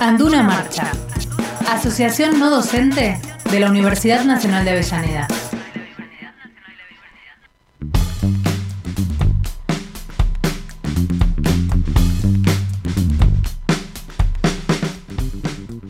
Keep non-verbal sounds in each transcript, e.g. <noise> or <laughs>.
Anduna Marcha, Asociación No Docente de la Universidad Nacional de Avellaneda.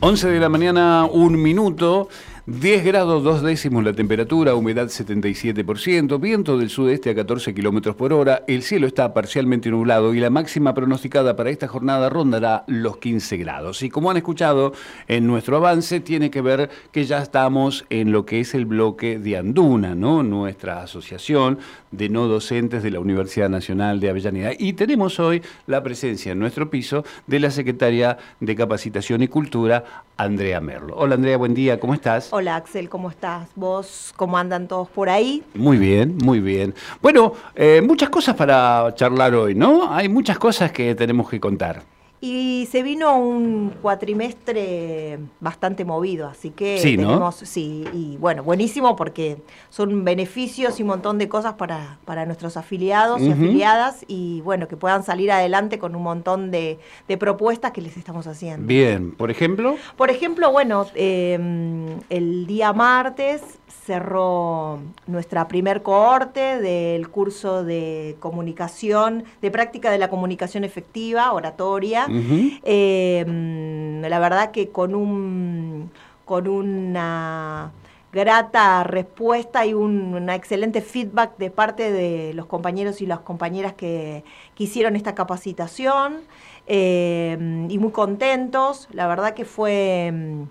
11 de la mañana, un minuto. 10 grados 2 décimos la temperatura, humedad 77%, viento del sudeste a 14 kilómetros por hora, el cielo está parcialmente nublado y la máxima pronosticada para esta jornada rondará los 15 grados. Y como han escuchado en nuestro avance, tiene que ver que ya estamos en lo que es el bloque de Anduna, ¿no? nuestra asociación de no docentes de la Universidad Nacional de Avellaneda. Y tenemos hoy la presencia en nuestro piso de la secretaria de Capacitación y Cultura, Andrea Merlo. Hola Andrea, buen día, ¿cómo estás? Hola Axel, ¿cómo estás? ¿Vos cómo andan todos por ahí? Muy bien, muy bien. Bueno, eh, muchas cosas para charlar hoy, ¿no? Hay muchas cosas que tenemos que contar. Y se vino un cuatrimestre bastante movido, así que sí, tenemos, sí, y bueno, buenísimo porque son beneficios y un montón de cosas para, para nuestros afiliados y afiliadas y bueno, que puedan salir adelante con un montón de, propuestas que les estamos haciendo. Bien, por ejemplo. Por ejemplo, bueno, em, el día martes cerró nuestra primer cohorte del curso de comunicación, de práctica de la comunicación efectiva, oratoria. Em, la verdad que con un con una grata respuesta y un una excelente feedback de parte de los compañeros y las compañeras que, hicieron esta capacitación em, y muy contentos. La verdad que fue em,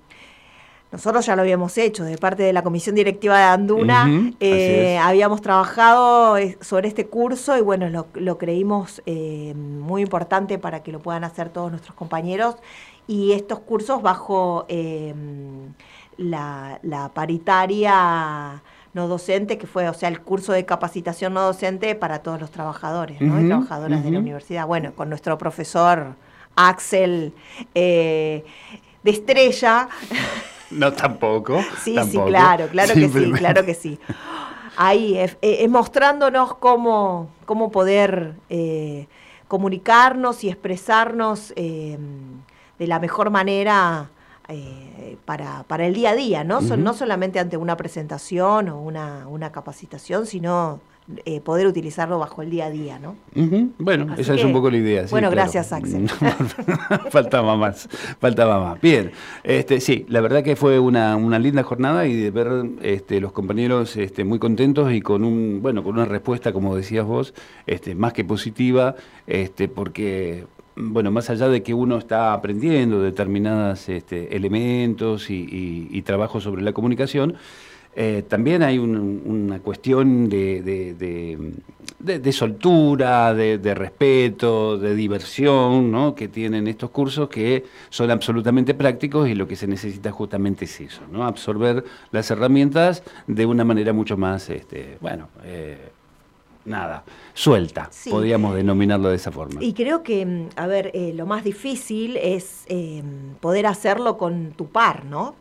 nosotros ya lo habíamos hecho, de parte de la comisión directiva de Anduna, eh, habíamos trabajado eh, sobre este curso y bueno, lo, creímos eh, muy importante para que lo puedan hacer todos nuestros compañeros y estos cursos bajo la, paritaria no docente, que fue, o sea, el curso de capacitación no docente para todos los trabajadores ¿no? y trabajadoras de la universidad. Bueno, con nuestro profesor Axel de Estrella. <laughs> <laughs> No, tampoco. Sí, sí, claro, claro que sí, claro que sí. Ahí, es, mostrándonos cómo, cómo poder eh, comunicarnos y expresarnos eh, de la mejor manera eh, para, para, el día a día, ¿no? no solamente ante una presentación o una, una capacitación, sino eh, poder utilizarlo bajo el día a día, ¿no? Bueno, esa es un poco la idea. bueno, gracias Axel. <laughs> faltaba más, faltaba más. Bien, este, sí, la verdad que fue una, linda jornada y de ver este, los compañeros este, muy contentos y con un, bueno, con una respuesta, como decías vos, este, más que positiva, este, porque bueno, más allá de que uno está aprendiendo determinados este, elementos y, y trabajos sobre la comunicación, eh, también hay una cuestión de, de, soltura, de, respeto, de diversión ¿no? que tienen estos cursos que son absolutamente prácticos y lo que se necesita justamente es eso, ¿no? absorber las herramientas de una manera mucho más, este, bueno, eh, nada, suelta, podríamos denominarlo de esa forma. Y creo que, mm, a ver, eh, lo más difícil es poder hacerlo con tu par, ¿no?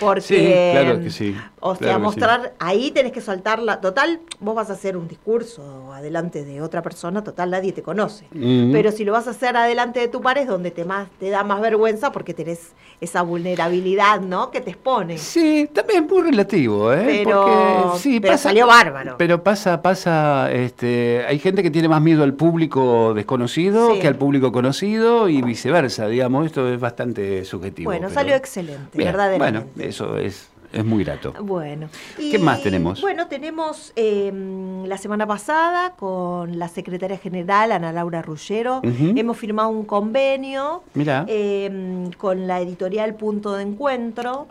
Porque, sí, claro que sí. O sea, mostrar, ahí tenés que soltar la. Total, vos vas a hacer un discurso adelante de otra persona, total, nadie te conoce. Pero si lo vas a hacer adelante de tu par es donde te, más, te da más vergüenza porque tenés esa vulnerabilidad, ¿no? Que te expone. Sí, también es muy relativo, ¿eh? Pero, sí, salió bárbaro. Pero pasa, pasa, este, hay gente que tiene más miedo al público desconocido que al público conocido y viceversa, digamos, esto es bastante subjetivo. Bueno, salió excelente, verdaderamente. Bueno, eso es es muy grato. Bueno. ¿Qué más tenemos? Bueno, tenemos em, la semana pasada con la secretaria general, Ana Laura Rullero, hemos firmado un convenio em, con la editorial Punto de Encuentro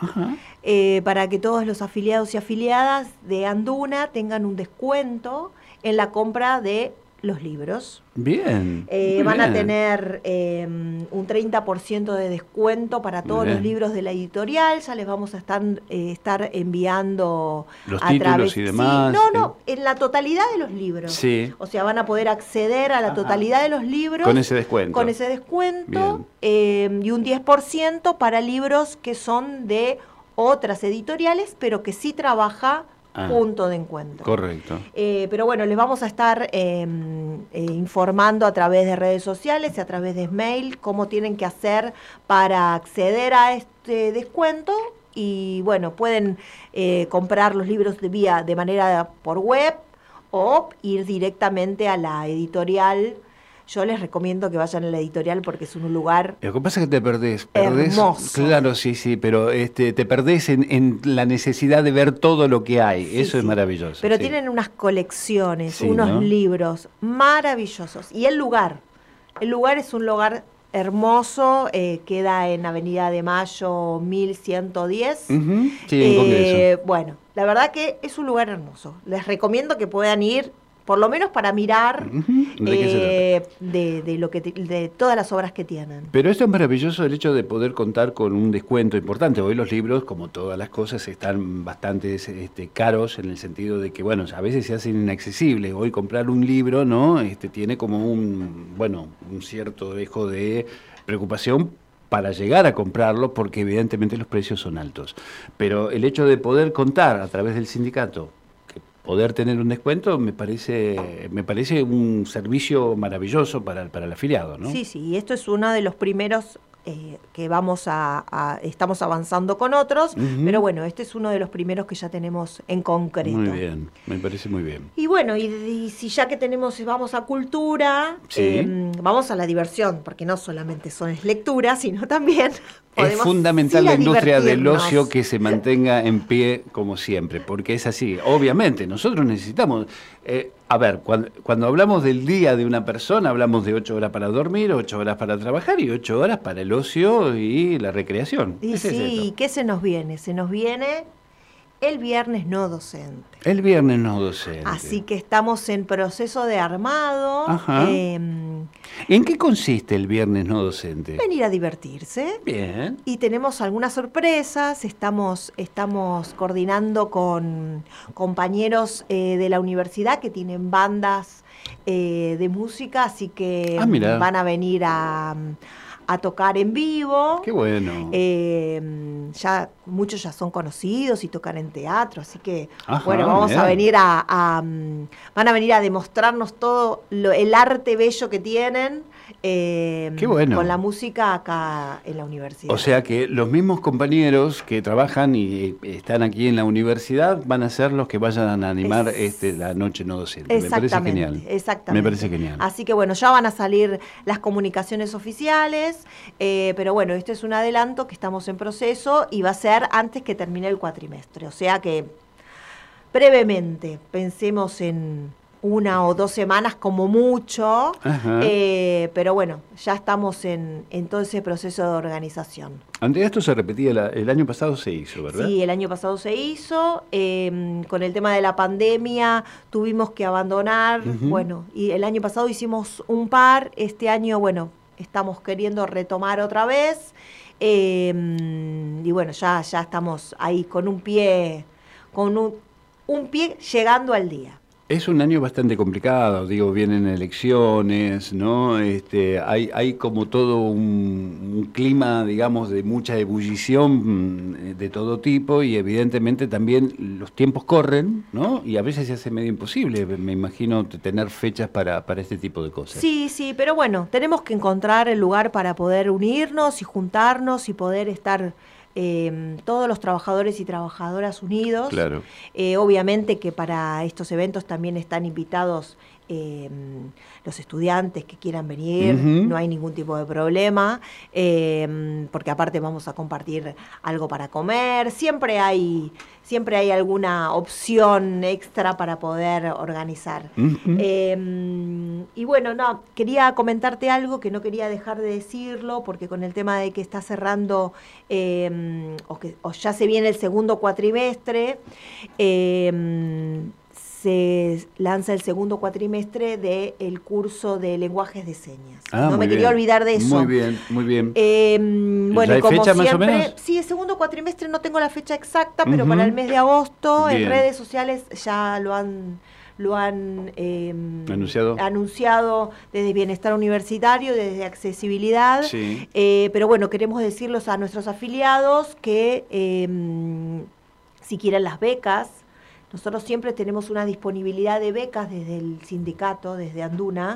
eh, para que todos los afiliados y afiliadas de Anduna tengan un descuento en la compra de los libros. Bien. Eh, van a tener em, un 30% de descuento para todos los libros de la editorial. Ya les vamos a estar, eh, estar enviando los títulos y demás. no, no, en la totalidad de los libros. Sí. O sea, van a poder acceder a la totalidad de los libros. Con ese descuento. Con ese descuento. Em, y un 10% para libros que son de otras editoriales, pero que sí trabaja Ah. punto de encuentro. Correcto. Eh, pero bueno, les vamos a estar eh, eh, informando a través de redes sociales y a través de mail cómo tienen que hacer para acceder a este descuento. Y bueno, pueden eh, comprar los libros de vía de manera por web o ir directamente a la editorial. Yo les recomiendo que vayan a la editorial porque es un lugar Lo que pasa es que te perdés. perdés Hermoso. Claro, sí, sí, pero este, te perdés en, en la necesidad de ver todo lo que hay. Sí, Eso es maravilloso. Pero sí. tienen unas colecciones, unos ¿no? libros maravillosos. Y el lugar, el lugar es un lugar hermoso, eh, queda en Avenida de Mayo 1110. Ujú, Sí, en Eh, Congreso. bueno, la verdad que es un lugar hermoso. Les recomiendo que puedan ir, por lo menos para mirar Ujú, ¿de qué se eh, de, de lo que te- de todas las obras que tienen. Pero esto es maravilloso el hecho de poder contar con un descuento importante. Hoy los libros, como todas las cosas, están bastante este, caros en el sentido de que, bueno, a veces se hacen inaccesibles. Hoy comprar un libro, ¿no? Este, tiene como un, bueno, un cierto dejo de preocupación para llegar a comprarlo porque evidentemente los precios son altos. Pero el hecho de poder contar a través del sindicato poder tener un descuento me parece me parece un servicio maravilloso para, para el afiliado, ¿no? Sí, sí, y esto es uno de los primeros eh, que vamos a, a- estamos avanzando con otros, pero bueno, este es uno de los primeros que ya tenemos en concreto. Muy bien, me parece muy bien. Y bueno, y, y si ya que tenemos, vamos a cultura, Sí. eh, vamos a la diversión, porque no solamente son es lectura, sino también <laughs> Es fundamental la industria del ocio que se mantenga en pie como siempre, porque es así. Obviamente, nosotros necesitamos, eh, a ver, cuando, cuando hablamos del día de una persona, hablamos de ocho horas para dormir, ocho horas para trabajar y ocho horas para el ocio y la recreación. Y es sí, esto. ¿qué se nos viene? Se nos viene el viernes no docente. El viernes no docente. Así que estamos en proceso de armado. Ajá. em, ¿En qué consiste el viernes no docente? venir a divertirse. Bien. Y tenemos algunas sorpresas, estamos, estamos coordinando con compañeros eh, de la universidad que tienen bandas eh, de música, así que Ah, van a venir a, a tocar en vivo. Qué bueno. Eh, ya muchos ya son conocidos y tocan en teatro, así que Ajá, bueno, vamos a venir a, a, mm, van a venir a demostrarnos todo lo- el arte bello que tienen eh, Qué bueno. con la música acá en la universidad. O sea que los mismos compañeros que trabajan y eh, están aquí en la universidad van a ser los que vayan a animar Es- este, la noche no docente. Me parece genial. exactamente. Me parece genial. Así que bueno, ya van a salir las comunicaciones oficiales, eh, pero bueno, este es un adelanto que estamos en proceso y va a ser antes que termine el cuatrimestre. O sea que brevemente pensemos en una o dos semanas como mucho, eh, pero bueno, ya estamos en, en todo ese proceso de organización. Ante esto se repetía, la- el año pasado se hizo, ¿verdad? Sí, el año pasado se hizo. eh, con el tema de la pandemia tuvimos que abandonar. Bueno, y el año pasado hicimos un par. Este año, bueno, estamos queriendo retomar otra vez. eh, y bueno, ya, ya estamos ahí con un pie, con un, un pie llegando al día. Es un año bastante complicado, digo, vienen elecciones, ¿no? Este, hay, hay como todo un, clima, digamos, de mucha ebullición mm, de todo tipo y evidentemente también los tiempos corren, ¿no? Y a veces se hace medio imposible, me imagino, tener fechas para, para este tipo de cosas. Sí, sí, pero bueno, tenemos que encontrar el lugar para poder unirnos y juntarnos y poder estar eh, todos los trabajadores y trabajadoras unidos. Claro. Eh, obviamente que para estos eventos también están invitados eh, los estudiantes que quieran venir, no hay ningún tipo de problema, eh, porque aparte vamos a compartir algo para comer, siempre hay, siempre hay alguna opción extra para poder organizar. Eh, y bueno, no, quería comentarte algo que no quería dejar de decirlo, porque con el tema de que está cerrando, o, que, o ya se viene el segundo cuatrimestre, se lanza el segundo cuatrimestre del curso de lenguajes de señas. Ah, no me quería bien. olvidar de eso. Muy bien, muy bien. Eh, bueno, ¿Ya hay como fecha más o siempre, menos? sí, el segundo cuatrimestre no tengo la fecha exacta, pero para el mes de agosto en Bien. redes sociales ya lo han lo han eh, Anunciado. anunciado desde Bienestar Universitario, desde Accesibilidad. Sí. Eh, pero bueno, queremos decirles a nuestros afiliados que eh, si quieren las becas, nosotros siempre tenemos una disponibilidad de becas desde el sindicato, desde Anduna,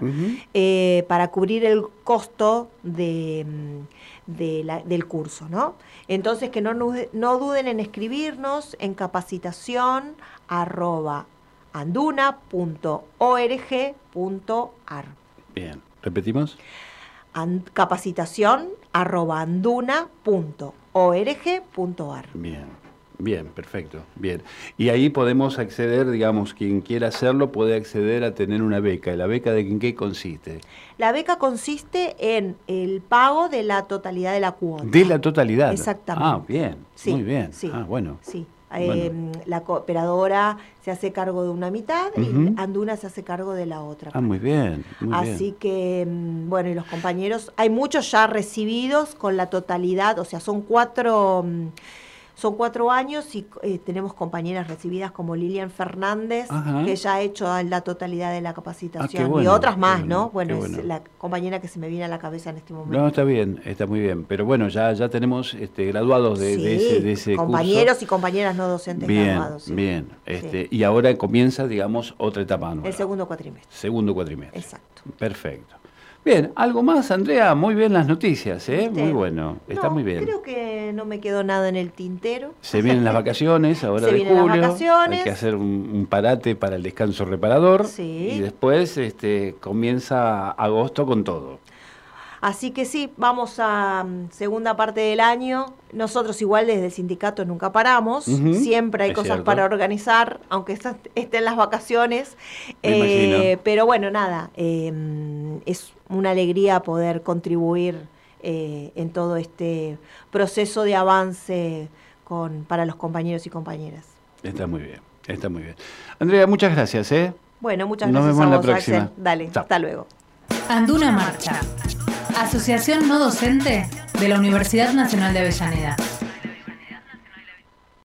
eh, para cubrir el costo de, mm, de la- del curso, ¿no? Entonces que no, no duden en escribirnos en capacitación arroba anduna.org.ar. Bien, repetimos. An- capacitación arroba anduna.org.ar. Bien, bien, perfecto, bien. Y ahí podemos acceder, digamos, quien quiera hacerlo puede acceder a tener una beca. ¿Y la beca de en qué consiste? La beca consiste en el pago de la totalidad de la cuota. De la totalidad. Exactamente. Ah, bien, Sí, muy bien. sí, Ah, bueno. Sí. Bueno. Eh, la cooperadora se hace cargo de una mitad y Anduna se hace cargo de la otra. Ah, muy bien, muy Así bien. que, mm, bueno, y los compañeros, hay muchos ya recibidos con la totalidad, o sea, son cuatro, mm, son cuatro años y eh, tenemos compañeras recibidas como Lilian Fernández, Ajá. que ya ha hecho la totalidad de la capacitación, y Ah, bueno, otras más, bueno, ¿no? Bueno, es la compañera que se me viene a la cabeza en este momento. No, está bien, está muy bien. Pero bueno, ya, ya tenemos este, graduados de, ese, de ese compañeros curso. y compañeras no docentes Bien, graduados. sí. bien. Sí. Este, Y ahora comienza, digamos, otra etapa nueva. El segundo cuatrimestre. Segundo cuatrimestre. Exacto. Perfecto. Bien, algo más, Andrea. Muy bien las noticias, ¿eh? ¿Viste? Muy bueno. Está No, muy bien. Creo que no me quedó nada en el tintero. Se vienen las vacaciones <laughs> ahora Se de vienen las julio. vacaciones. Hay que hacer un, un parate para el descanso reparador. Sí. Y después este, comienza agosto con todo. Así que sí, vamos a mm, segunda parte del año. Nosotros igual desde el sindicato nunca paramos. Siempre hay es cosas cierto. para organizar, aunque estén las vacaciones. Me Eh, imagino. pero bueno, nada, eh, mm, es una alegría poder contribuir eh, en todo este proceso de avance con, para los compañeros y compañeras. Está muy bien. Está muy bien. Andrea, muchas gracias, ¿eh? Bueno, muchas Nos gracias vemos a la vos, próxima. Axel. Dale, Chao. hasta luego. Anduna Marcha. Asociación no docente de la Universidad Nacional de Avellaneda.